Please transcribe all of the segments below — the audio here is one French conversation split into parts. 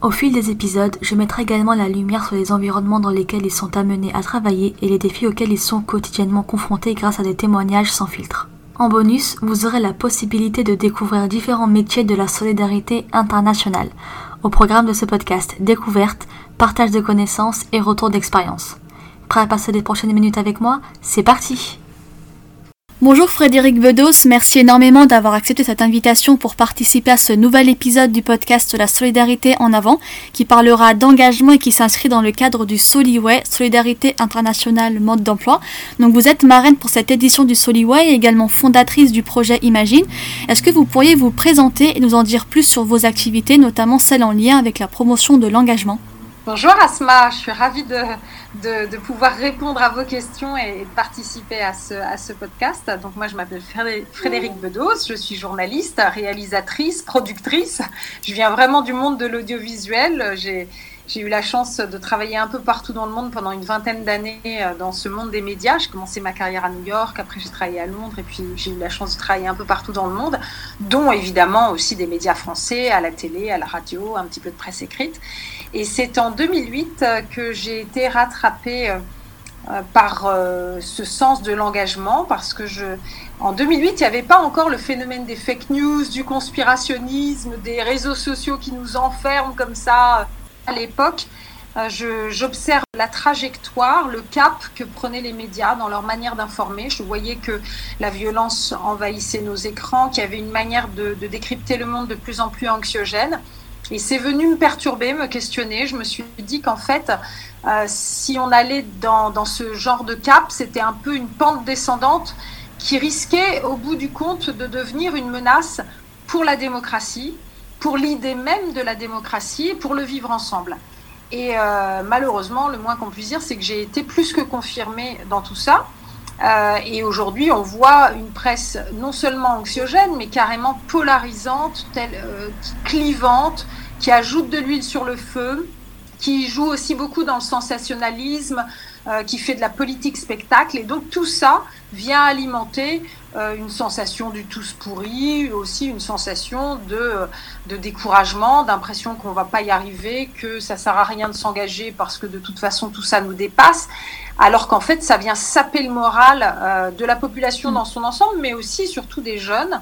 Au fil des épisodes, je mettrai également la lumière sur les environnements dans lesquels ils sont amenés à travailler et les défis auxquels ils sont quotidiennement confrontés grâce à des témoignages sans filtre. En bonus, vous aurez la possibilité de découvrir différents métiers de la solidarité internationale. Au programme de ce podcast, découverte, partage de connaissances et retour d'expérience. Prêt à passer les prochaines minutes avec moi? C'est parti Bonjour Frédéric Bedos, merci énormément d'avoir accepté cette invitation pour participer à ce nouvel épisode du podcast La solidarité en avant qui parlera d'engagement et qui s'inscrit dans le cadre du Soliway, Solidarité internationale mode d'emploi. Donc vous êtes marraine pour cette édition du Soliway et également fondatrice du projet Imagine. Est-ce que vous pourriez vous présenter et nous en dire plus sur vos activités, notamment celles en lien avec la promotion de l'engagement? Bonjour Asma, je suis ravie de, de, pouvoir répondre à vos questions et de participer à ce, à ce podcast. Donc moi je m'appelle Frédéric Bedos, je suis journaliste, réalisatrice, productrice. Je viens vraiment du monde de l'audiovisuel. J'ai j'ai eu la chance de travailler un peu partout dans le monde pendant une vingtaine d'années euh, dans ce monde des médias. J'ai commencé ma carrière à New York, après j'ai travaillé à Londres et puis j'ai eu la chance de travailler un peu partout dans le monde, dont évidemment aussi des médias français, à la télé, à la radio, un petit peu de presse écrite. Et c'est en 2008 euh, que j'ai été rattrapée euh, par ce sens de l'engagement parce que je, en 2008, il n'y avait pas encore le phénomène des fake news, du conspirationnisme, des réseaux sociaux qui nous enferment comme ça à l'époque, euh, j'observe la trajectoire, le cap que prenaient les médias dans leur manière d'informer. Je voyais que la violence envahissait nos écrans, qu'il y avait une manière de, décrypter le monde de plus en plus anxiogène. Et c'est venu me perturber, me questionner. Je me suis dit qu'en fait, euh, si on allait dans, dans, ce genre de cap, c'était un peu une pente descendante qui risquait, au bout du compte, de devenir une menace pour la démocratie, pour l'idée même de la démocratie pour le vivre ensemble. Et euh, malheureusement, le moins qu'on puisse dire, c'est que j'ai été plus que confirmée dans tout ça. Euh, et aujourd'hui, on voit une presse non seulement anxiogène, mais carrément polarisante, telle, euh, clivante, qui ajoute de l'huile sur le feu, qui joue aussi beaucoup dans le sensationnalisme, euh, qui fait de la politique spectacle. Et donc tout ça vient alimenter euh, une sensation du tous pourri, aussi une sensation de, de découragement, d'impression qu'on va pas y arriver, que ça sert à rien de s'engager parce que de toute façon tout ça nous dépasse, alors qu'en fait ça vient saper le moral euh, de la population dans son ensemble, mais aussi surtout des jeunes.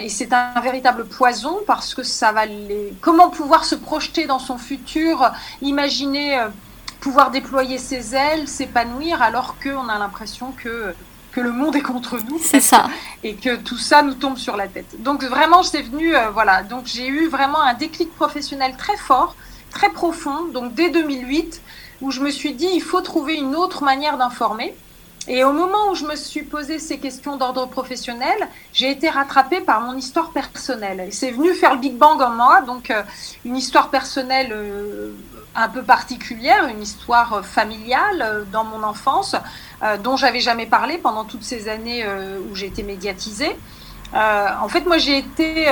et c'est un, véritable poison parce que ça va les. Comment pouvoir se projeter dans son futur, imaginer pouvoir déployer ses ailes, s'épanouir, alors qu'on a l'impression que, que le monde est contre nous. C'est ça. Et que tout ça nous tombe sur la tête. Donc vraiment, c'est venu, euh, voilà. Donc j'ai eu vraiment un déclic professionnel très fort, très profond. Donc dès 2008, où je me suis dit, il faut trouver une autre manière d'informer. Et au moment où je me suis posé ces questions d'ordre professionnel, j'ai été rattrapée par mon histoire personnelle. C'est venu faire le Big Bang en moi, donc euh, une histoire personnelle euh, un peu particulière, une histoire euh, familiale euh, dans mon enfance, euh, dont j'avais jamais parlé pendant toutes ces années où j'ai été médiatisée. en fait, moi, j'ai été,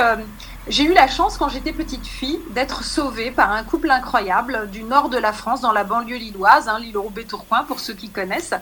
j'ai eu la chance quand j'étais petite fille d'être sauvée par un couple incroyable du nord de la France, dans la banlieue lilloise, hein, l'île Roubaix-Tourcoing pour ceux qui connaissent.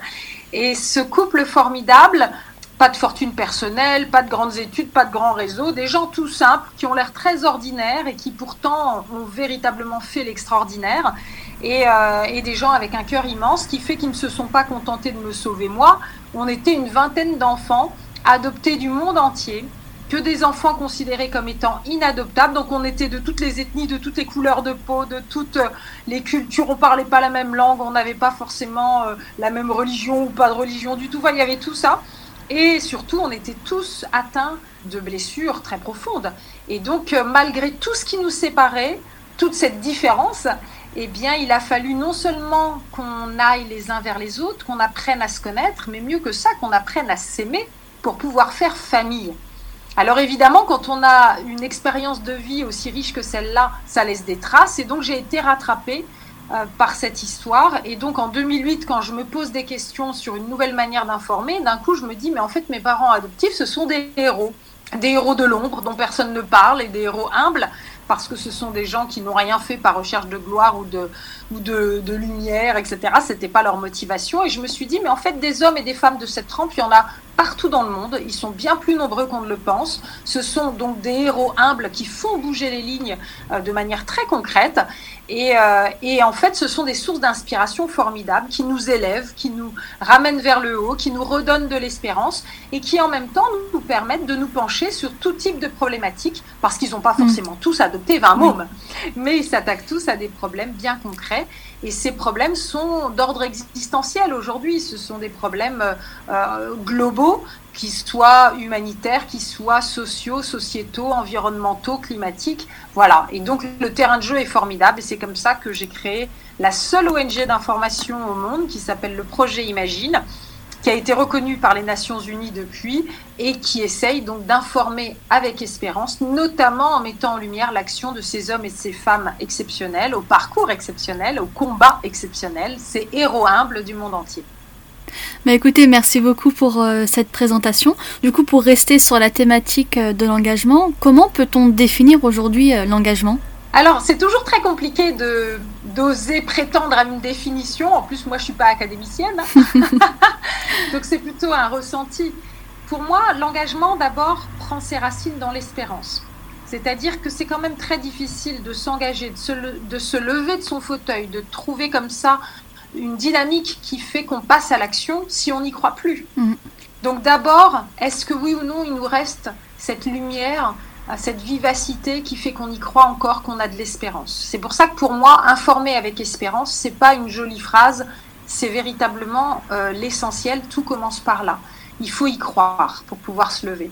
Et ce couple formidable pas de fortune personnelle, pas de grandes études, pas de grands réseaux, des gens tout simples qui ont l'air très ordinaires et qui pourtant ont véritablement fait l'extraordinaire, et, euh, et, des gens avec un cœur immense qui fait qu'ils ne se sont pas contentés de me sauver moi. On était une vingtaine d'enfants adoptés du monde entier, que des enfants considérés comme étant inadoptables. Donc on était de toutes les ethnies, de toutes les couleurs de peau, de toutes les cultures. On parlait pas la même langue, on n'avait pas forcément euh, la même religion ou pas de religion du tout. Enfin, il y avait tout ça. Et surtout, on était tous atteints de blessures très profondes. Et donc, euh, malgré tout ce qui nous séparait, toute cette différence, eh bien, il a fallu non seulement qu'on aille les uns vers les autres, qu'on apprenne à se connaître, mais mieux que ça, qu'on apprenne à s'aimer pour pouvoir faire famille. Alors évidemment, quand on a une expérience de vie aussi riche que celle-là, ça laisse des traces. Et donc j'ai été rattrapée par cette histoire. Et donc en 2008, quand je me pose des questions sur une nouvelle manière d'informer, d'un coup je me dis, mais en fait mes parents adoptifs, ce sont des héros, des héros de l'ombre dont personne ne parle et des héros humbles parce que ce sont des gens qui n'ont rien fait par recherche de gloire ou de lumière, etc. C'était pas leur motivation. Et je me suis dit, mais en fait, des hommes et des femmes de cette trempe, il y en a partout dans le monde. Ils sont bien plus nombreux qu'on ne le pense. Ce sont donc des héros humbles qui font bouger les lignes euh, de manière très concrète. Et, euh, et, en fait, ce sont des sources d'inspiration formidables qui nous élèvent, qui nous ramènent vers le haut, qui nous redonnent de l'espérance et qui en même temps nous permettent de nous pencher sur tout type de problématiques parce qu'ils n'ont pas mm. forcément tous adopté 20 mômes, mais ils s'attaquent tous à des problèmes bien concrets. Et ces problèmes sont d'ordre existentiel aujourd'hui. Ce sont des problèmes euh, globaux, qui soient humanitaires, qui soient sociaux, sociétaux, environnementaux, climatiques. Voilà. Et donc le terrain de jeu est formidable. Et c'est comme ça que j'ai créé la seule ONG d'information au monde qui s'appelle le Projet Imagine qui a été reconnu par les Nations Unies depuis et qui essaye donc d'informer avec espérance, notamment en mettant en lumière l'action de ces hommes et de ces femmes exceptionnels, au parcours exceptionnel, au combat exceptionnel, ces héros humbles du monde entier. Mais écoutez, merci beaucoup pour euh, cette présentation. Du coup, pour rester sur la thématique euh, de l'engagement, comment peut-on définir aujourd'hui euh, l'engagement? Alors, c'est toujours très compliqué de d'oser prétendre à une définition. En plus, moi, je suis pas académicienne, donc c'est plutôt un ressenti. Pour moi, l'engagement d'abord prend ses racines dans l'espérance. C'est-à-dire que c'est quand même très difficile de s'engager, de se, de se lever de son fauteuil, de trouver comme ça une dynamique qui fait qu'on passe à l'action si on n'y croit plus. Mm. Donc d'abord, est-ce que oui ou non, il nous reste cette lumière à cette vivacité qui fait qu'on y croit encore, qu'on a de l'espérance. C'est pour ça que pour moi, informer avec espérance, c'est pas une jolie phrase, c'est véritablement euh, l'essentiel. Tout commence par là. Il faut y croire pour pouvoir se lever.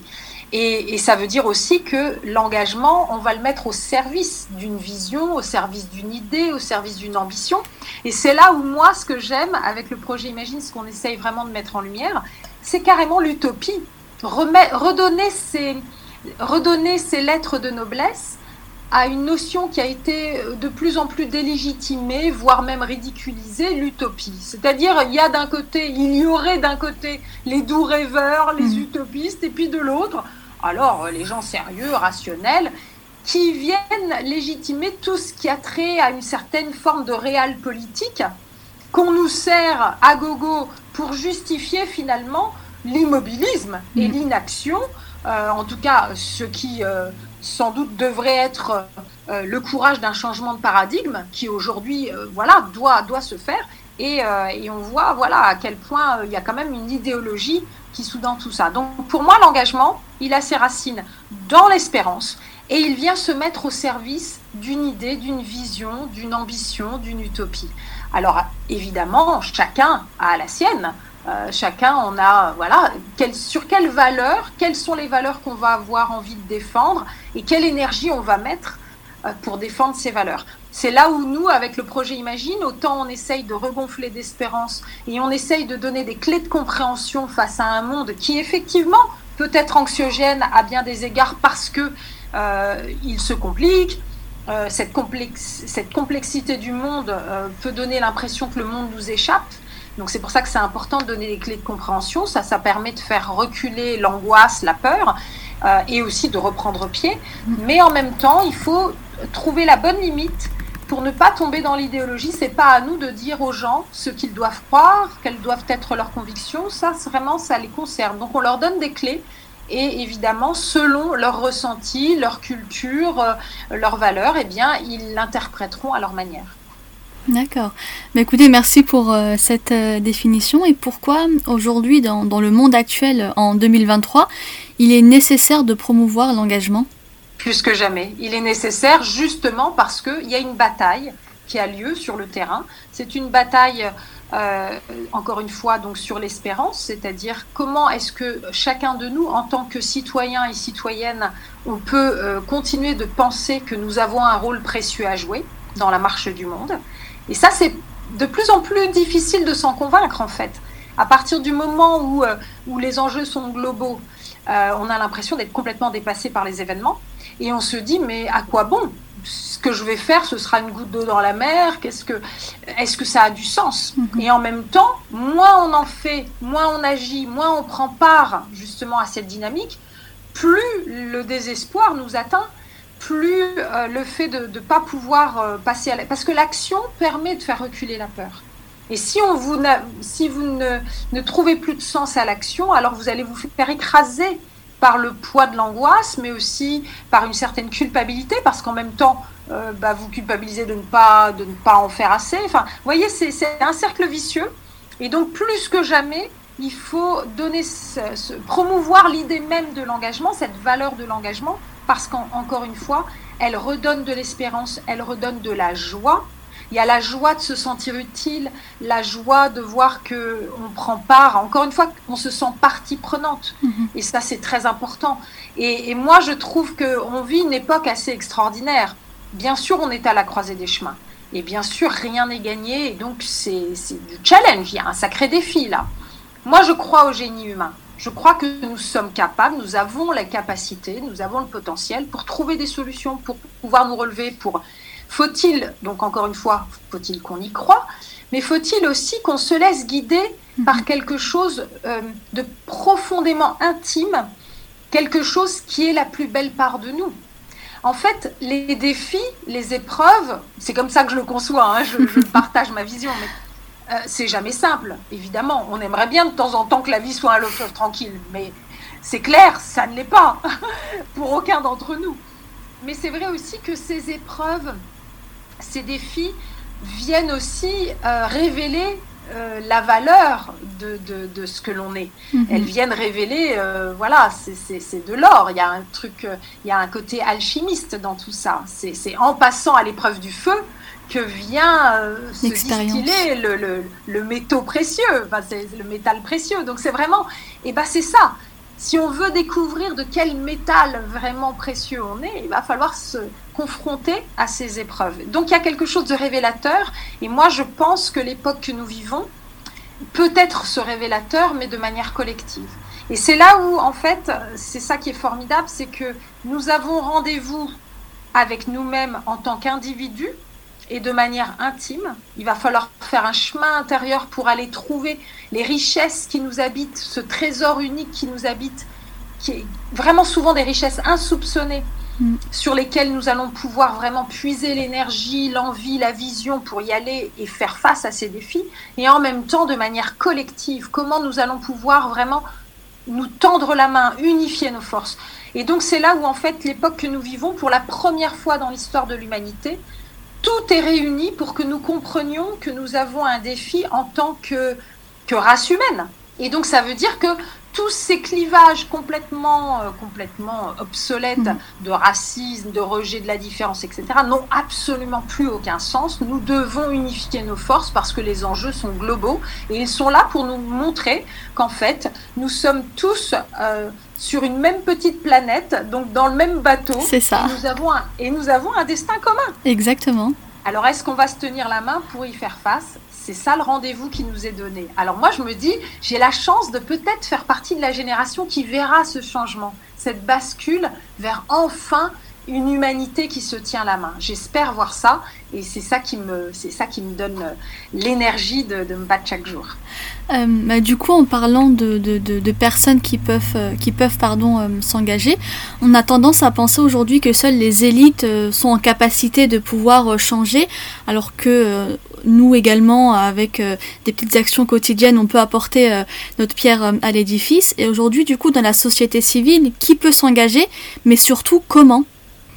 Et, et ça veut dire aussi que l'engagement, on va le mettre au service d'une vision, au service d'une idée, au service d'une ambition. Et c'est là où moi, ce que j'aime avec le projet Imagine, ce qu'on essaye vraiment de mettre en lumière, c'est carrément l'utopie. Redonner ces, redonner ces lettres de noblesse à une notion qui a été de plus en plus délégitimée, voire même ridiculisée, l'utopie. C'est-à-dire, il y a d'un côté, il y aurait d'un côté les doux rêveurs, les mm. utopistes, et puis de l'autre, alors les gens sérieux, rationnels, qui viennent légitimer tout ce qui a trait à une certaine forme de réel politique qu'on nous sert à gogo pour justifier finalement l'immobilisme et mm. l'inaction euh, en tout cas ce qui euh, sans doute devrait être euh, le courage d'un changement de paradigme qui aujourd'hui voilà doit doit se faire et, et, on voit voilà à quel point il y a quand même une idéologie qui sous-tend tout ça. Donc pour moi l'engagement il a ses racines dans l'espérance et il vient se mettre au service d'une idée, d'une vision, d'une ambition, d'une utopie. Alors évidemment chacun a la sienne. Euh, chacun, on a, voilà, sur quelles valeurs, quelles sont les valeurs qu'on va avoir envie de défendre et quelle énergie on va mettre euh, pour défendre ces valeurs. C'est là où nous, avec le projet Imagine, autant on essaye de regonfler d'espérance et on essaye de donner des clés de compréhension face à un monde qui effectivement peut être anxiogène à bien des égards parce que euh, se complique. cette, complexité du monde peut donner l'impression que le monde nous échappe. Donc c'est pour ça que c'est important de donner des clés de compréhension. Ça, ça permet de faire reculer l'angoisse, la peur, euh, et aussi de reprendre pied. Mais en même temps, il faut trouver la bonne limite pour ne pas tomber dans l'idéologie. C'est pas à nous de dire aux gens ce qu'ils doivent croire, quelles doivent être leurs convictions. Ça, vraiment, ça les concerne. Donc on leur donne des clés. Et évidemment, selon leur ressenti, leur culture, euh, leurs valeurs, eh bien, ils l'interpréteront à leur manière. D'accord. Mais écoutez, merci pour euh, cette euh, définition. Et pourquoi aujourd'hui, dans, dans, le monde actuel, en 2023, il est nécessaire de promouvoir l'engagement? Plus que jamais. Il est nécessaire justement parce qu'il y a une bataille qui a lieu sur le terrain. C'est une bataille, euh, encore une fois, donc sur l'espérance, c'est-à-dire comment est-ce que chacun de nous, en tant que citoyen et citoyenne, on peut continuer de penser que nous avons un rôle précieux à jouer dans la marche du monde? Et ça, c'est de plus en plus difficile de s'en convaincre, en fait. À partir du moment où, euh, où les enjeux sont globaux, euh, on a l'impression d'être complètement dépassé par les événements. et on se dit mais à quoi bon? Ce que je vais faire, ce sera une goutte d'eau dans la mer. Qu'est-ce que, est-ce que ça a du sens? Mhm. Et en même temps, moins on en fait, moins on agit, moins on prend part justement à cette dynamique, plus le désespoir nous atteint, plus euh, le fait de ne pas pouvoir euh, passer à la... Parce que l'action permet de faire reculer la peur. Et si, on vous, si vous ne, trouvez plus de sens à l'action, alors vous allez vous faire écraser par le poids de l'angoisse, mais aussi par une certaine culpabilité, parce qu'en même temps, euh, bah, vous culpabilisez de ne, pas, de ne pas en faire assez. Enfin, vous voyez, c'est un cercle vicieux. Et donc, plus que jamais, il faut donner promouvoir l'idée même de l'engagement, cette valeur de l'engagement, parce qu'encore une fois, elle redonne de l'espérance, elle redonne de la joie, il y a la joie de se sentir utile, la joie de voir que on prend part. Encore une fois, on se sent partie prenante. Mhm. Et ça, c'est très important. Et, moi, je trouve qu'on vit une époque assez extraordinaire. Bien sûr, on est à la croisée des chemins. Et bien sûr, rien n'est gagné. Et donc, c'est du challenge. Il y a un sacré défi là. Moi, je crois au génie humain. Je crois que nous sommes capables, nous avons la capacité, nous avons le potentiel pour trouver des solutions, pour pouvoir nous relever, pour faut-il, donc encore une fois, faut-il qu'on y croit, mais faut-il aussi qu'on se laisse guider par quelque chose euh, de profondément intime, quelque chose qui est la plus belle part de nous. En fait, les défis, les épreuves, c'est comme ça que je le conçois, hein, je, partage ma vision, mais euh, c'est jamais simple, évidemment. On aimerait bien de temps en temps que la vie soit un long fleuve tranquille, mais c'est clair, ça ne l'est pas, pour aucun d'entre nous. Mais c'est vrai aussi que ces épreuves, ces défis viennent aussi euh, révéler euh, la valeur de, de, ce que l'on est. Mhm. Elles viennent révéler, euh, voilà, c'est de l'or. Il y a un truc, il y a un côté alchimiste dans tout ça. C'est en passant à l'épreuve du feu que vient se distiller le, le, le métaux précieux, enfin, le métal précieux. Donc c'est vraiment, et eh ben c'est ça. Si on veut découvrir de quel métal vraiment précieux on est, il va falloir se confronter à ces épreuves. Donc il y a quelque chose de révélateur, et moi je pense que l'époque que nous vivons peut être ce révélateur, mais de manière collective. Et c'est là où, en fait, c'est ça qui est formidable, c'est que nous avons rendez-vous avec nous-mêmes en tant qu'individus, et de manière intime. Il va falloir faire un chemin intérieur pour aller trouver les richesses qui nous habitent, ce trésor unique qui nous habite, qui est vraiment souvent des richesses insoupçonnées mm. sur lesquelles nous allons pouvoir vraiment puiser l'énergie, l'envie, la vision pour y aller et faire face à ces défis. Et en même temps, de manière collective, comment nous allons pouvoir vraiment nous tendre la main, unifier nos forces. Et donc c'est là où en fait l'époque que nous vivons, pour la première fois dans l'histoire de l'humanité, tout est réuni pour que nous comprenions que nous avons un défi en tant que, que race humaine. Et donc ça veut dire que tous ces clivages complètement, euh, complètement obsolètes mm. de racisme, de rejet de la différence, etc., n'ont absolument plus aucun sens. Nous devons unifier nos forces parce que les enjeux sont globaux et ils sont là pour nous montrer qu'en fait, nous sommes tous euh, sur une même petite planète, donc dans le même bateau. C'est ça. Et nous, avons un, et nous avons un destin commun. Exactement. Alors, est-ce qu'on va se tenir la main pour y faire face? C'est ça le rendez-vous qui nous est donné. Alors moi, je me dis, j'ai la chance de peut-être faire partie de la génération qui verra ce changement, cette bascule vers enfin une humanité qui se tient la main. J'espère voir ça et c'est ça qui me, ça qui me donne euh, l'énergie de, me battre chaque jour. Euh, bah, du coup, en parlant de, de, personnes qui peuvent, euh, qui peuvent pardon, s'engager, on a tendance à penser aujourd'hui que seules les élites sont en capacité de pouvoir changer, alors que nous également, avec des petites actions quotidiennes, on peut apporter notre pierre à l'édifice. Et aujourd'hui, du coup, dans la société civile, qui peut s'engager, mais surtout comment?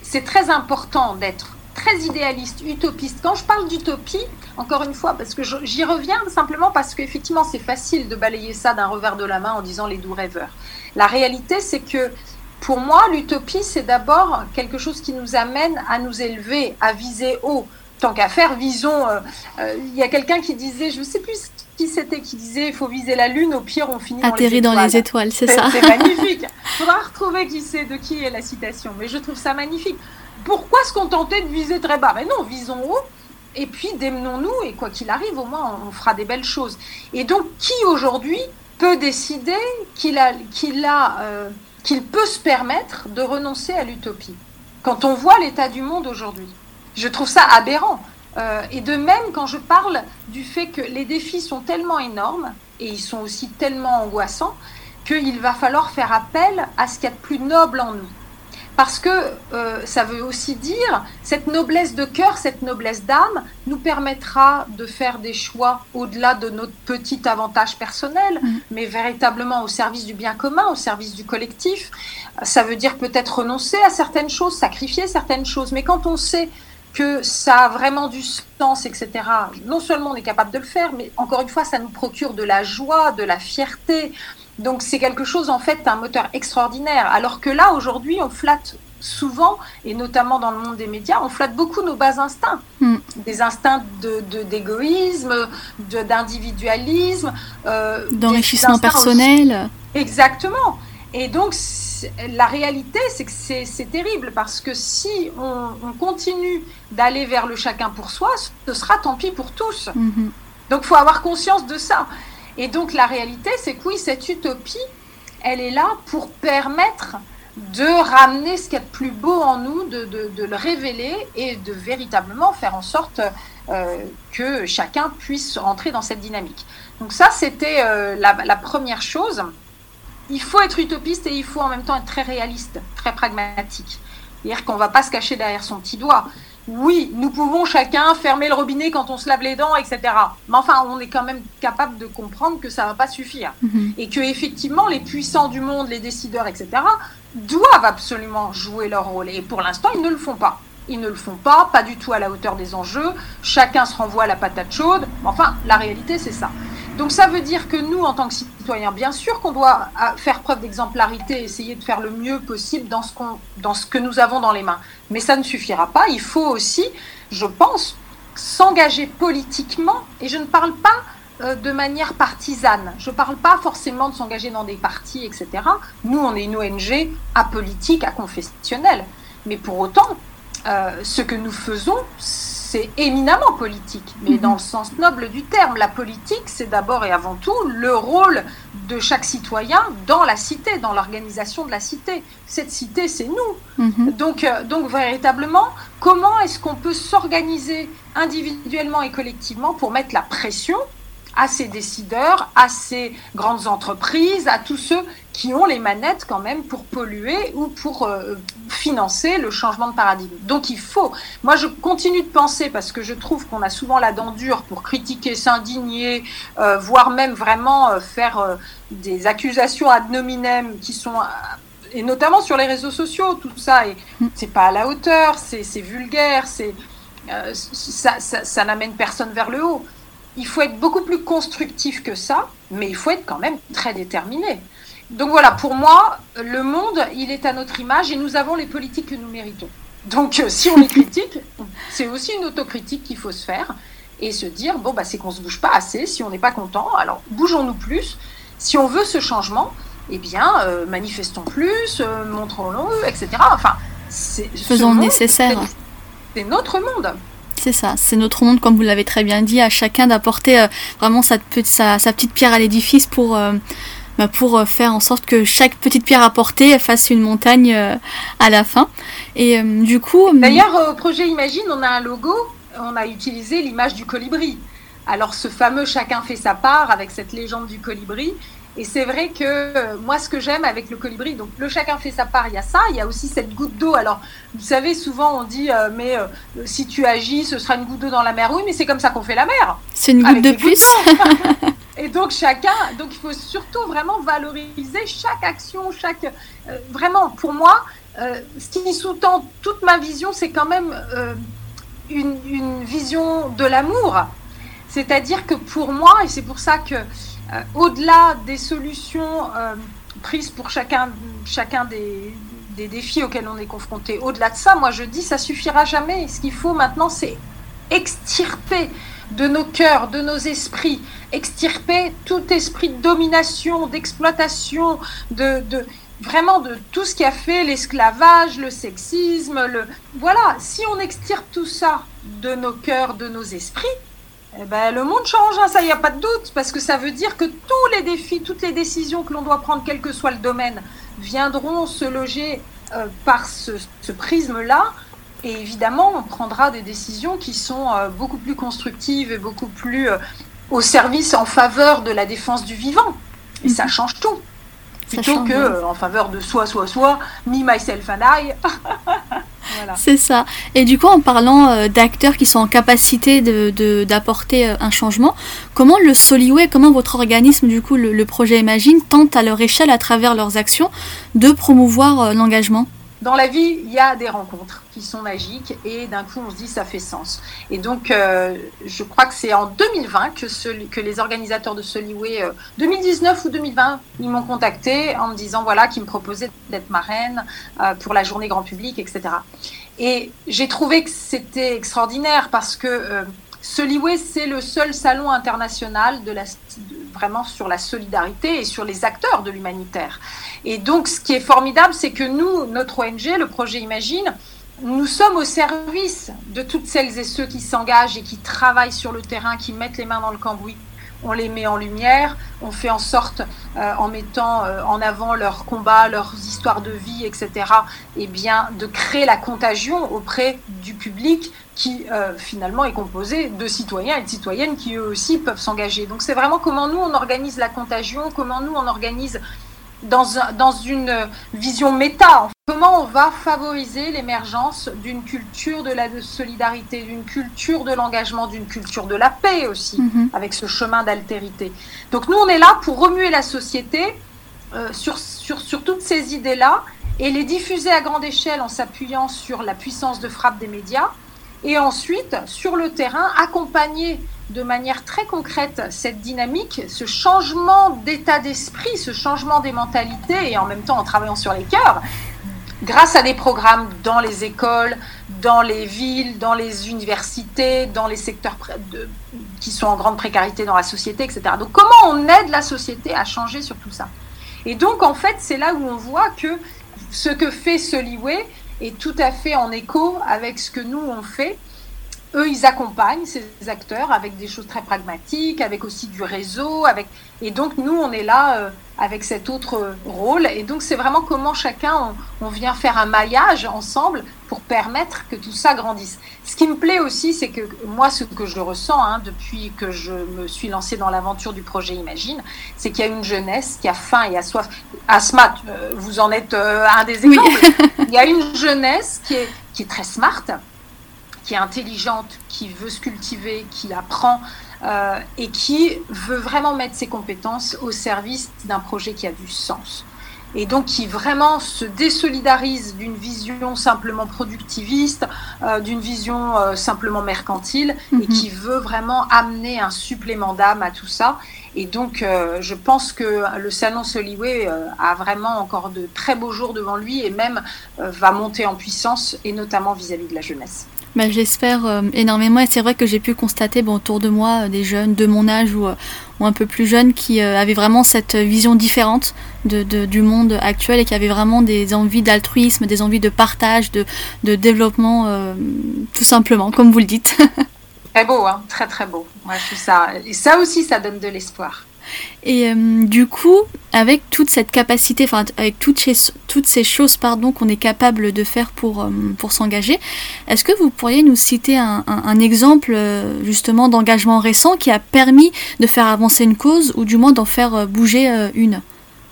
C'est très important d'être très idéaliste, utopiste. Quand je parle d'utopie, encore une fois, parce que j'y reviens simplement parce qu'effectivement, c'est facile de balayer ça d'un revers de la main en disant les doux rêveurs. La réalité, c'est que pour moi, l'utopie, c'est d'abord quelque chose qui nous amène à nous élever, à viser haut. Tant qu'à faire, visons. Euh, euh, il y a quelqu'un qui disait, je ne sais plus qui c'était qui disait il faut viser la lune, au pire on finit Atterri dans les étoiles, c'est ça. C'est magnifique. Faudra retrouver qui c'est, de qui est la citation. Mais je trouve ça magnifique. Pourquoi se contenter de viser très bas? Mais non, visons haut. Et puis démenons-nous et quoi qu'il arrive, au moins on fera des belles choses. Et donc qui aujourd'hui peut décider qu'il a, qu'il a, euh, qu'il peut se permettre de renoncer à l'utopie? Quand on voit l'état du monde aujourd'hui. Je trouve ça aberrant. Euh, et de même, quand je parle du fait que les défis sont tellement énormes, et ils sont aussi tellement angoissants, qu'il va falloir faire appel à ce qu'il y a de plus noble en nous. Parce que euh, ça veut aussi dire, cette noblesse de cœur, cette noblesse d'âme, nous permettra de faire des choix au-delà de notre petit avantage personnel, mm. mais véritablement au service du bien commun, au service du collectif. Ça veut dire peut-être renoncer à certaines choses, sacrifier certaines choses, mais quand on sait que ça a vraiment du sens, etc., non seulement on est capable de le faire, mais encore une fois, ça nous procure de la joie, de la fierté, donc c'est quelque chose en fait un moteur extraordinaire. Alors que là aujourd'hui on flatte souvent, et notamment dans le monde des médias, on flatte beaucoup nos bas instincts, hmm. des instincts d'égoïsme, de, d'individualisme, euh, d'enrichissement personnel. Exactement. Et donc la réalité, c'est que c'est terrible parce que si on, continue d'aller vers le chacun pour soi, ce sera tant pis pour tous. Hmm. Donc il faut avoir conscience de ça. Et donc la réalité, c'est que oui, cette utopie, elle est là pour permettre de ramener ce qu'il y a de plus beau en nous, de, le révéler et de véritablement faire en sorte euh, que chacun puisse rentrer dans cette dynamique. Donc ça, c'était euh, la, la, première chose. Il faut être utopiste et il faut en même temps être très réaliste, très pragmatique. C'est-à-dire qu'on ne va pas se cacher derrière son petit doigt oui, nous pouvons chacun fermer le robinet quand on se lave les dents, etc. Mais enfin, on est quand même capable de comprendre que ça ne va pas suffire. Mhm. Et que effectivement, les puissants du monde, les décideurs, etc., doivent absolument jouer leur rôle. Et pour l'instant, ils ne le font pas. Ils ne le font pas, pas du tout à la hauteur des enjeux. Chacun se renvoie à la patate chaude. Enfin, la réalité, c'est ça. Donc ça veut dire que nous, en tant que citoyens, bien sûr qu'on doit euh, faire preuve d'exemplarité, essayer de faire le mieux possible dans ce, que nous avons dans les mains. Mais ça ne suffira pas. Il faut aussi, je pense, s'engager politiquement. Et je ne parle pas euh, de manière partisane. Je ne parle pas forcément de s'engager dans des partis, etc. Nous, on est une ONG apolitique, aconfessionnelle. Mais pour autant, euh, ce que nous faisons, c'est éminemment politique, mais mhm. dans le sens noble du terme. La politique, c'est d'abord et avant tout le rôle de chaque citoyen dans la cité, dans l'organisation de la cité. Cette cité, c'est nous. Mhm. Donc, euh, donc, véritablement, comment est-ce qu'on peut s'organiser individuellement et collectivement pour mettre la pression à ces décideurs, à ces grandes entreprises, à tous ceux qui ont les manettes quand même pour polluer ou pour euh, financer le changement de paradigme. Donc il faut, moi je continue de penser, parce que je trouve qu'on a souvent la dent dure pour critiquer, s'indigner, euh, voire même vraiment euh, faire des accusations ad nominem qui sont et notamment sur les réseaux sociaux, tout ça, et c'est pas à la hauteur, c'est vulgaire, c'est ça n'amène personne vers le haut. Il faut être beaucoup plus constructif que ça, mais il faut être quand même très déterminé. Donc voilà, pour moi, le monde, il est à notre image et nous avons les politiques que nous méritons. Donc euh, si on est critique, c'est aussi une autocritique qu'il faut se faire et se dire, bon, bah, c'est qu'on ne se bouge pas assez, si on n'est pas content, alors bougeons-nous plus. Si on veut ce changement, eh bien, euh, manifestons plus, euh, montrons-le, etc. Enfin, faisons le nécessaire. C'est notre monde. C'est ça, c'est notre monde, comme vous l'avez très bien dit, à chacun d'apporter vraiment sa, petite pierre à l'édifice pour bah, pour euh, faire en sorte que chaque petite pierre apportée fasse une montagne euh, à la fin. Et euh, du coup. D'ailleurs, au projet Imagine, on a un logo, on a utilisé l'image du colibri. Alors, ce fameux chacun fait sa part avec cette légende du colibri. Et c'est vrai que moi, ce que j'aime avec le colibri, donc le chacun fait sa part, il y a ça, il y a aussi cette goutte d'eau. Alors, vous savez, souvent on dit, mais si tu agis, ce sera une goutte d'eau dans la mer. Oui, mais c'est comme ça qu'on fait la mer. C'est une goutte de plus. Et donc chacun, donc il faut surtout vraiment valoriser chaque action, chaque euh, vraiment pour moi, euh, ce qui sous-tend toute ma vision, c'est quand même euh, une, vision de l'amour. C'est-à-dire que pour moi, et c'est pour ça que au-delà des solutions prises pour chacun, chacun des, défis auxquels on est confronté, au-delà de ça, moi je dis ça suffira jamais. Ce qu'il faut maintenant, c'est extirper de nos cœurs, de nos esprits, extirper tout esprit de domination, d'exploitation, de, vraiment de tout ce qui a fait l'esclavage, le sexisme, voilà. Si on extirpe tout ça de nos cœurs, de nos esprits, eh ben, le monde change, hein, ça y a pas de doute, parce que ça veut dire que tous les défis, toutes les décisions que l'on doit prendre, quel que soit le domaine, viendront se loger par ce, ce prisme-là, et évidemment, on prendra des décisions qui sont beaucoup plus constructives et beaucoup plus au service en faveur de la défense du vivant. Et ça mhm. change tout. Plutôt que euh, en faveur de soi, soi, soi, me, myself and I. C'est ça. Et du coup, en parlant euh, d'acteurs qui sont en capacité d'apporter de, euh, un changement, comment le Soliway, comment votre organisme, du coup, le, le, projet Imagine, tente à leur échelle, à travers leurs actions, de promouvoir l'engagement? Dans la vie, il y a des rencontres qui sont magiques et d'un coup, on se dit ça fait sens. Et donc, euh, je crois que c'est en 2020 que, ce, que les organisateurs de Soliway, 2019 euh, ou 2020, ils m'ont contacté en me disant voilà, qu'ils me proposaient d'être marraine euh, pour la journée grand public, etc. Et j'ai trouvé que c'était extraordinaire parce que Soliway, c'est le seul salon international de la, vraiment sur la solidarité et sur les acteurs de l'humanitaire. Et donc, ce qui est formidable, c'est que nous, notre ONG, le projet Imagine, nous sommes au service de toutes celles et ceux qui s'engagent et qui travaillent sur le terrain, qui mettent les mains dans le cambouis. On les met en lumière, on fait en sorte, euh, en mettant euh, en avant leurs combats, leurs histoires de vie, etc., et eh bien, de créer la contagion auprès du public qui euh, finalement est composé de citoyens et de citoyennes qui eux aussi peuvent s'engager. Donc c'est vraiment comment nous on organise la contagion, comment nous on organise dans, dans une vision méta. Comment on va favoriser l'émergence d'une culture de la solidarité, d'une culture de l'engagement, d'une culture de la paix aussi, mhm. avec ce chemin d'altérité. Donc nous, on est là pour remuer la société euh, sur, sur, sur toutes ces idées-là et les diffuser à grande échelle en s'appuyant sur la puissance de frappe des médias. Et ensuite, sur le terrain, accompagner de manière très concrète cette dynamique, ce changement d'état d'esprit, ce changement des mentalités, et en même temps en travaillant sur les cœurs, grâce à des programmes dans les écoles, dans les villes, dans les universités, dans les secteurs qui sont en grande précarité dans la société, etc. Donc comment on aide la société à changer sur tout ça? Et donc en fait, c'est là où on voit que ce que fait Soliway est tout à fait en écho avec ce que nous on fait eux, ils accompagnent ces acteurs avec des choses très pragmatiques, avec aussi du réseau, avec et donc nous, on est là euh, avec cet autre rôle. Et donc c'est vraiment comment chacun on, vient faire un maillage ensemble pour permettre que tout ça grandisse. Ce qui me plaît aussi, c'est que moi, ce que je ressens hein, depuis que je me suis lancée dans l'aventure du projet Imagine, c'est qu'il y a une jeunesse qui a faim et a soif. Asma, euh, vous en êtes euh, un des exemples. Il y a une jeunesse qui est qui est très smart qui est intelligente, qui veut se cultiver, qui apprend euh, et qui veut vraiment mettre ses compétences au service d'un projet qui a du sens. Et donc qui vraiment se désolidarise d'une vision simplement productiviste, euh, d'une vision euh, simplement mercantile, et mhm. qui veut vraiment amener un supplément d'âme à tout ça. Et donc, je pense que le salon Soliway a vraiment encore de très beaux jours devant lui et même va monter en puissance, et notamment vis à -vis de la jeunesse. Bah, j'espère euh, énormément et c'est vrai que j'ai pu constater autour de moi euh, des jeunes de mon âge ou, euh, un peu plus jeunes qui avaient vraiment cette vision différente du monde actuel et qui avaient vraiment des envies d'altruisme, des envies de partage, de, développement, tout simplement, comme vous le dites. très beau, hein très très beau. Ouais, ça. Et ça aussi, ça donne de l'espoir. Et euh, du coup, avec toute cette capacité, enfin avec toutes ces, toutes ces choses pardon, qu'on est capable de faire pour, euh, pour s'engager, est-ce que vous pourriez nous citer un, un, exemple euh, justement d'engagement récent qui a permis de faire avancer une cause ou du moins d'en faire bouger une?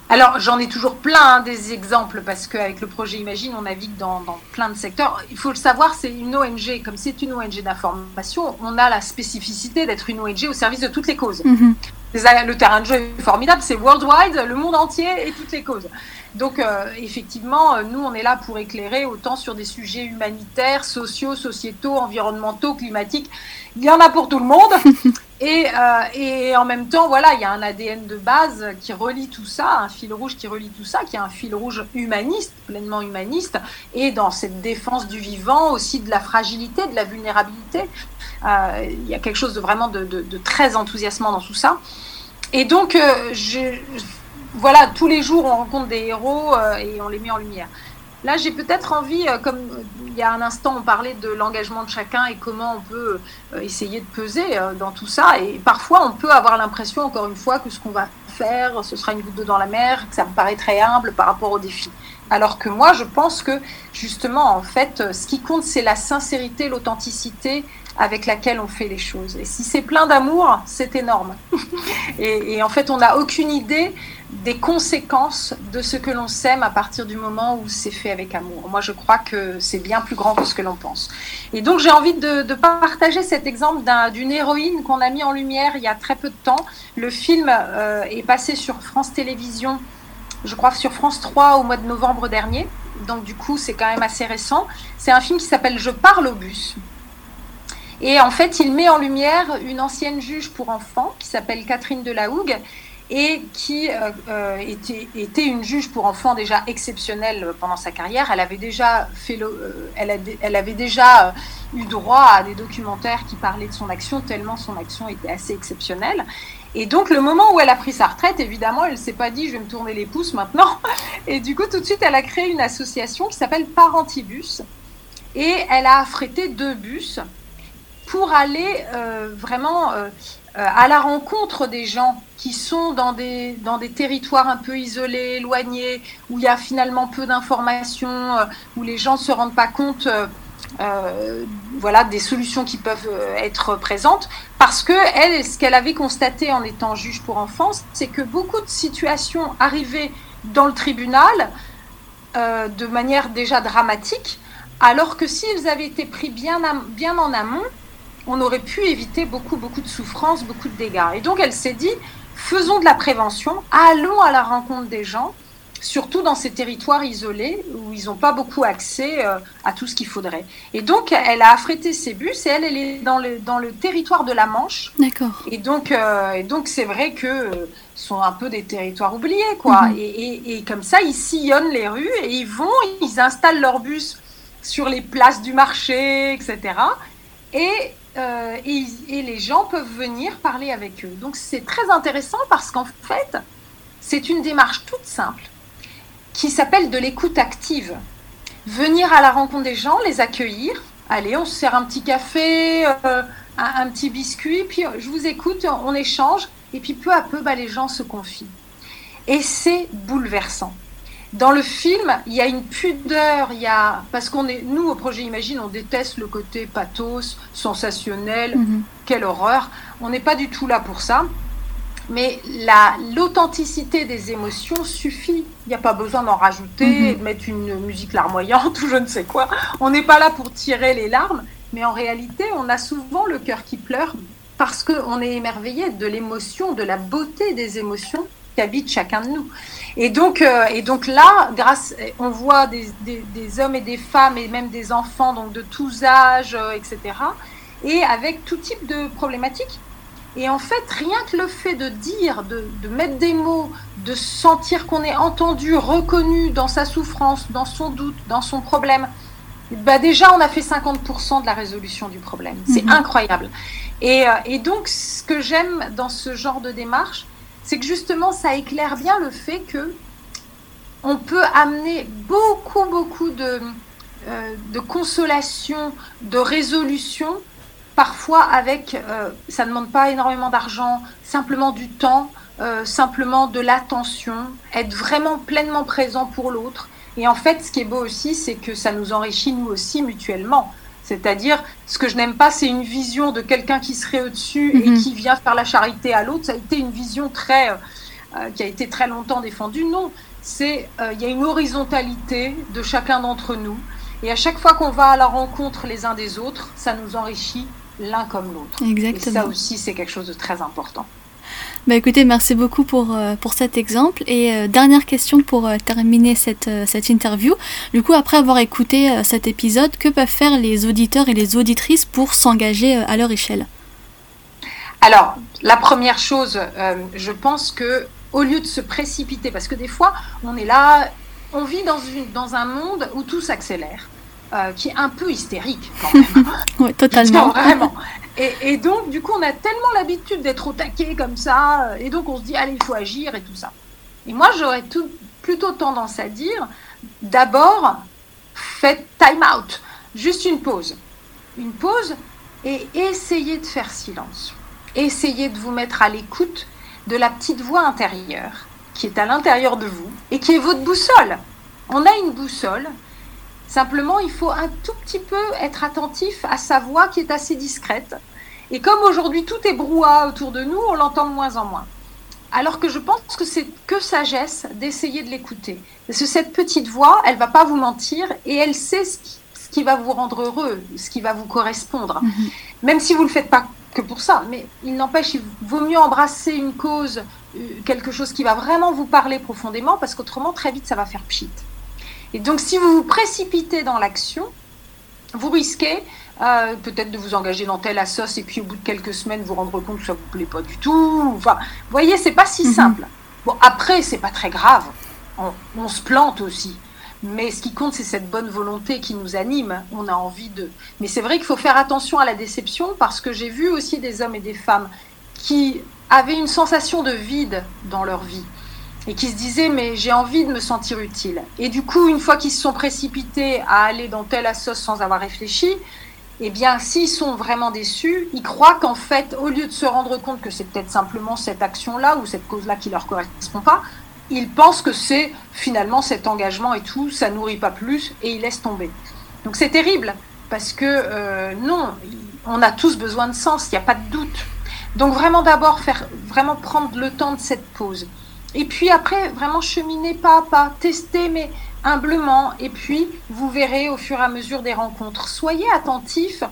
Alors, j'en ai toujours plein hein, des exemples parce qu'avec le projet Imagine, on navigue dans, dans, plein de secteurs. Il faut le savoir, c'est une ONG. Comme c'est une ONG d'information, on a la spécificité d'être une ONG au service de toutes les causes. Mhm le terrain de jeu est formidable, c'est worldwide, le monde entier et toutes les causes. Donc euh, effectivement, euh, nous, on est là pour éclairer autant sur des sujets humanitaires, sociaux, sociétaux, environnementaux, climatiques. Il y en a pour tout le monde. Et, euh, et en même temps, voilà, il y a un ADN de base qui relie tout ça, un fil rouge qui relie tout ça, qui est un fil rouge humaniste, pleinement humaniste, et dans cette défense du vivant, aussi de la fragilité, de la vulnérabilité. Il y a quelque chose de vraiment de, très enthousiasmant dans tout ça. Et donc, euh, je, voilà, tous les jours, on rencontre des héros euh, et on les met en lumière. Là, j'ai peut-être envie, euh, comme il y a un instant, on parlait de l'engagement de chacun et comment on peut essayer de peser dans tout ça. Et parfois, on peut avoir l'impression, encore une fois, que ce qu'on va ce sera une goutte d'eau dans la mer, que ça me paraît très humble par rapport au défi. Alors que moi, je pense que justement, en fait, ce qui compte, c'est la sincérité, l'authenticité avec laquelle on fait les choses. Et si c'est plein d'amour, c'est énorme. et, en fait, on n'a aucune idée des conséquences de ce que l'on sème à partir du moment où c'est fait avec amour. Moi, je crois que c'est bien plus grand que ce que l'on pense. Et donc, j'ai envie de, partager cet exemple d'une héroïne qu'on a mis en lumière il y a très peu de temps. Le film euh, est passé sur France Télévisions je crois, sur France 3 au mois de novembre dernier. Donc du coup, c'est quand même assez récent. C'est un film qui s'appelle Je parle au bus. Et en fait, il met en lumière une ancienne juge pour enfants qui s'appelle Catherine Delahougue et qui euh, euh, était, était, une juge pour enfants déjà exceptionnelle pendant sa carrière. Elle avait déjà, fait euh, elle, elle, avait déjà eu droit à des documentaires qui parlaient de son action, tellement son action était assez exceptionnelle. Et donc, le moment où elle a pris sa retraite, évidemment, elle ne s'est pas dit je vais me tourner les pouces maintenant. Et du coup, tout de suite, elle a créé une association qui s'appelle Parentibus. Et elle a affrété deux bus pour aller vraiment à la rencontre des gens qui sont dans des, dans des territoires un peu isolés, éloignés, où il y a finalement peu d'informations, où les gens ne se rendent pas compte euh, voilà, des solutions qui peuvent euh, être présentes. Parce que elle, ce qu'elle avait constaté en étant juge pour enfants, c'est que beaucoup de situations arrivaient dans le tribunal euh, de manière déjà dramatique, alors que s'ils avaient été pris bien, bien en amont, on aurait pu éviter beaucoup, beaucoup de souffrances, beaucoup de dégâts. Et donc elle s'est dit, faisons de la prévention, allons à la rencontre des gens, surtout dans ces territoires isolés où ils n'ont pas beaucoup accès euh, à tout ce qu'il faudrait. Et donc, elle a affrété ses bus et elle, elle est dans le, dans le territoire de la Manche. D'accord. Et donc, euh, et c'est vrai que euh, sont un peu des territoires oubliés, quoi. Mhm. Et, et, comme ça, ils sillonnent les rues et ils vont, ils installent leurs bus sur les places du marché, etc. Et, et, et les gens peuvent venir parler avec eux. Donc, c'est très intéressant parce qu'en fait, c'est une démarche toute simple qui s'appelle de l'écoute active. Venir à la rencontre des gens, les accueillir. Allez, on se sert un petit café, euh, un, petit biscuit, puis je vous écoute, on échange, et puis peu à peu, bah, les gens se confient. Et c'est bouleversant. Dans le film, il y a une pudeur, il y a parce qu'on est nous au projet Imagine, on déteste le côté pathos, sensationnel, mhm. quelle horreur. On n'est pas du tout là pour ça mais l'authenticité des émotions suffit. Il n'y a pas besoin d'en rajouter, mhm. de mettre une musique larmoyante ou je ne sais quoi. On n'est pas là pour tirer les larmes, mais en réalité, on a souvent le cœur qui pleure parce qu'on est émerveillé de l'émotion, de la beauté des émotions qui habitent chacun de nous. Et donc, euh, et donc là, grâce, on voit des, des, hommes et des femmes et même des enfants donc de tous âges, euh, etc. Et avec tout type de problématiques et en fait, rien que le fait de dire, de, mettre des mots, de sentir qu'on est entendu, reconnu dans sa souffrance, dans son doute, dans son problème, bah déjà, on a fait 50% de la résolution du problème. C'est mhm. incroyable. Et, euh, et, donc, ce que j'aime dans ce genre de démarche, c'est que justement, ça éclaire bien le fait que on peut amener beaucoup, beaucoup de, euh, de consolation, de résolution parfois avec, euh, ça ne demande pas énormément d'argent, simplement du temps, euh, simplement de l'attention, être vraiment pleinement présent pour l'autre. Et en fait, ce qui est beau aussi, c'est que ça nous enrichit nous aussi mutuellement. C'est-à-dire, ce que je n'aime pas, c'est une vision de quelqu'un qui serait au-dessus et mhm. qui vient faire la charité à l'autre. Ça a été une vision très, euh, qui a été très longtemps défendue. Non, c'est, il y a une horizontalité de chacun d'entre nous. Et à chaque fois qu'on va à la rencontre les uns des autres, ça nous enrichit l'un comme l'autre. Exactement. Et ça aussi, c'est quelque chose de très important. Bah écoutez, merci beaucoup pour, euh, pour cet exemple. Et euh, dernière question pour euh, terminer cette, cette interview. Du coup, après avoir écouté cet épisode, que peuvent faire les auditeurs et les auditrices pour s'engager à leur échelle? Alors, la première chose, je pense que au lieu de se précipiter, parce que des fois, on est là, on vit dans, une, dans un monde où tout s'accélère. Euh, qui est un peu hystérique quand même. oui, totalement. vraiment. Et, donc, du coup, on a tellement l'habitude d'être au taquet comme ça, euh, et donc on se dit, allez, il faut agir et tout ça. Et moi, j'aurais plutôt tendance à dire, d'abord, faites time out, juste une pause. Une pause et essayez de faire silence. Essayez de vous mettre à l'écoute de la petite voix intérieure qui est à l'intérieur de vous et qui est votre boussole. On a une boussole. Simplement, il faut un tout petit peu être attentif à sa voix qui est assez discrète. Et comme aujourd'hui tout est brouhaha autour de nous, on l'entend de moins en moins. Alors que je pense que c'est que sagesse d'essayer de l'écouter. Parce que cette petite voix, elle va pas vous mentir et elle sait ce qui, va vous rendre heureux, ce qui va vous correspondre. Mhm. Même si vous ne le faites pas que pour ça. Mais il n'empêche, il vaut mieux embrasser une cause, euh, quelque chose qui va vraiment vous parler profondément, parce qu'autrement, très vite, ça va faire pchit. Et donc, si vous vous précipitez dans l'action, vous risquez euh, peut-être de vous engager dans telle assoce et puis au bout de quelques semaines vous rendre compte que ça vous plaît pas du tout. Enfin, vous voyez, c'est pas si mhm. simple. Bon, après, c'est pas très grave. on, se plante aussi. Mais ce qui compte, c'est cette bonne volonté qui nous anime. On a envie de. Mais c'est vrai qu'il faut faire attention à la déception parce que j'ai vu aussi des hommes et des femmes qui avaient une sensation de vide dans leur vie et qui se disaient mais j'ai envie de me sentir utile. Et du coup, une fois qu'ils se sont précipités à aller dans telle assoce sans avoir réfléchi, eh bien, s'ils sont vraiment déçus, ils croient qu'en fait, au lieu de se rendre compte que c'est peut-être simplement cette action-là ou cette cause-là qui leur correspond pas, ils pensent que c'est finalement cet engagement et tout, ça nourrit pas plus et ils laissent tomber. Donc c'est terrible parce que euh, non, on a tous besoin de sens, il n'y a pas de doute. Donc vraiment d'abord faire, vraiment prendre le temps de cette pause. Et puis après, vraiment cheminer pas à pas, tester mais humblement. Et puis vous verrez au fur et à mesure des rencontres. Soyez attentifs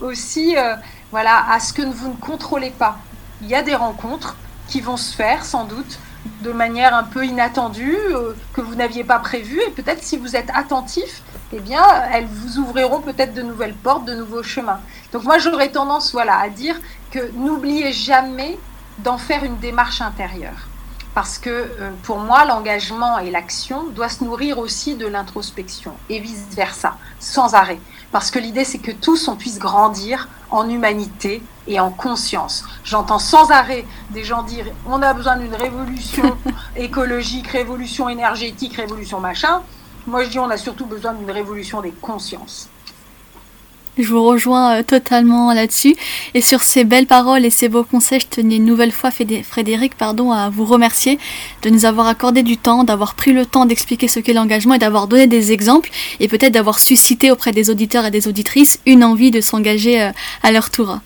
aussi euh, voilà, à ce que vous ne contrôlez pas. Il y a des rencontres qui vont se faire sans doute de manière un peu inattendue, euh, que vous n'aviez pas prévu. Et peut-être si vous êtes attentif, eh bien, elles vous ouvriront peut-être de nouvelles portes, de nouveaux chemins. Donc moi, j'aurais tendance voilà, à dire que n'oubliez jamais d'en faire une démarche intérieure. Parce que euh, pour moi, l'engagement et l'action doivent se nourrir aussi de l'introspection et vice-versa, sans arrêt. Parce que l'idée, c'est que tous, on puisse grandir en humanité et en conscience. J'entends sans arrêt des gens dire on a besoin d'une révolution écologique, révolution énergétique, révolution machin. Moi, je dis on a surtout besoin d'une révolution des consciences. Je vous rejoins euh, totalement là-dessus. Et sur ces belles paroles et ces beaux conseils, je tenais une nouvelle fois Frédéric pardon, à vous remercier de nous avoir accordé du temps, d'avoir pris le temps d'expliquer ce qu'est l'engagement et d'avoir donné des exemples et peut-être d'avoir suscité auprès des auditeurs et des auditrices une envie de s'engager euh, à leur tour.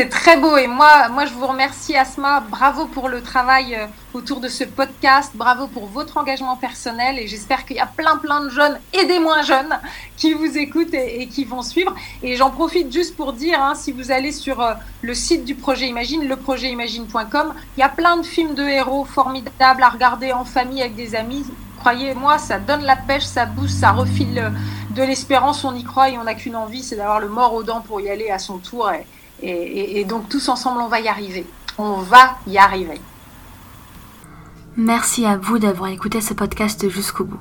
C'est très beau et moi, moi je vous remercie Asma, bravo pour le travail euh, autour de ce podcast, bravo pour votre engagement personnel et j'espère qu'il y a plein plein de jeunes et des moins jeunes qui vous écoutent et, qui vont suivre. Et j'en profite juste pour dire, hein, si vous allez sur euh, le site du projet Imagine, leprojetimagine.com, il y a plein de films de héros formidables à regarder en famille avec des amis. Croyez-moi, ça donne la pêche, ça booste, ça refile euh, de l'espérance, on y croit et on n'a qu'une envie, c'est d'avoir le mort aux dents pour y aller à son tour. Et, donc tous ensemble, on va y arriver. On va y arriver. Merci à vous d'avoir écouté ce podcast jusqu'au bout.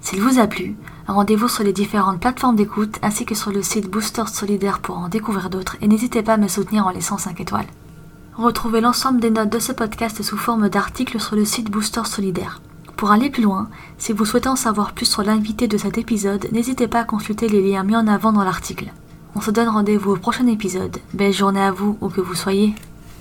S'il vous a plu, rendez-vous sur les différentes plateformes d'écoute ainsi que sur le site Booster Solidaire pour en découvrir d'autres et n'hésitez pas à me soutenir en laissant 5 étoiles. Retrouvez l'ensemble des notes de ce podcast sous forme d'articles sur le site Booster Solidaire. Pour aller plus loin, si vous souhaitez en savoir plus sur l'invité de cet épisode, n'hésitez pas à consulter les liens mis en avant dans l'article. On se donne rendez-vous au prochain épisode. Belle journée à vous, où que vous soyez.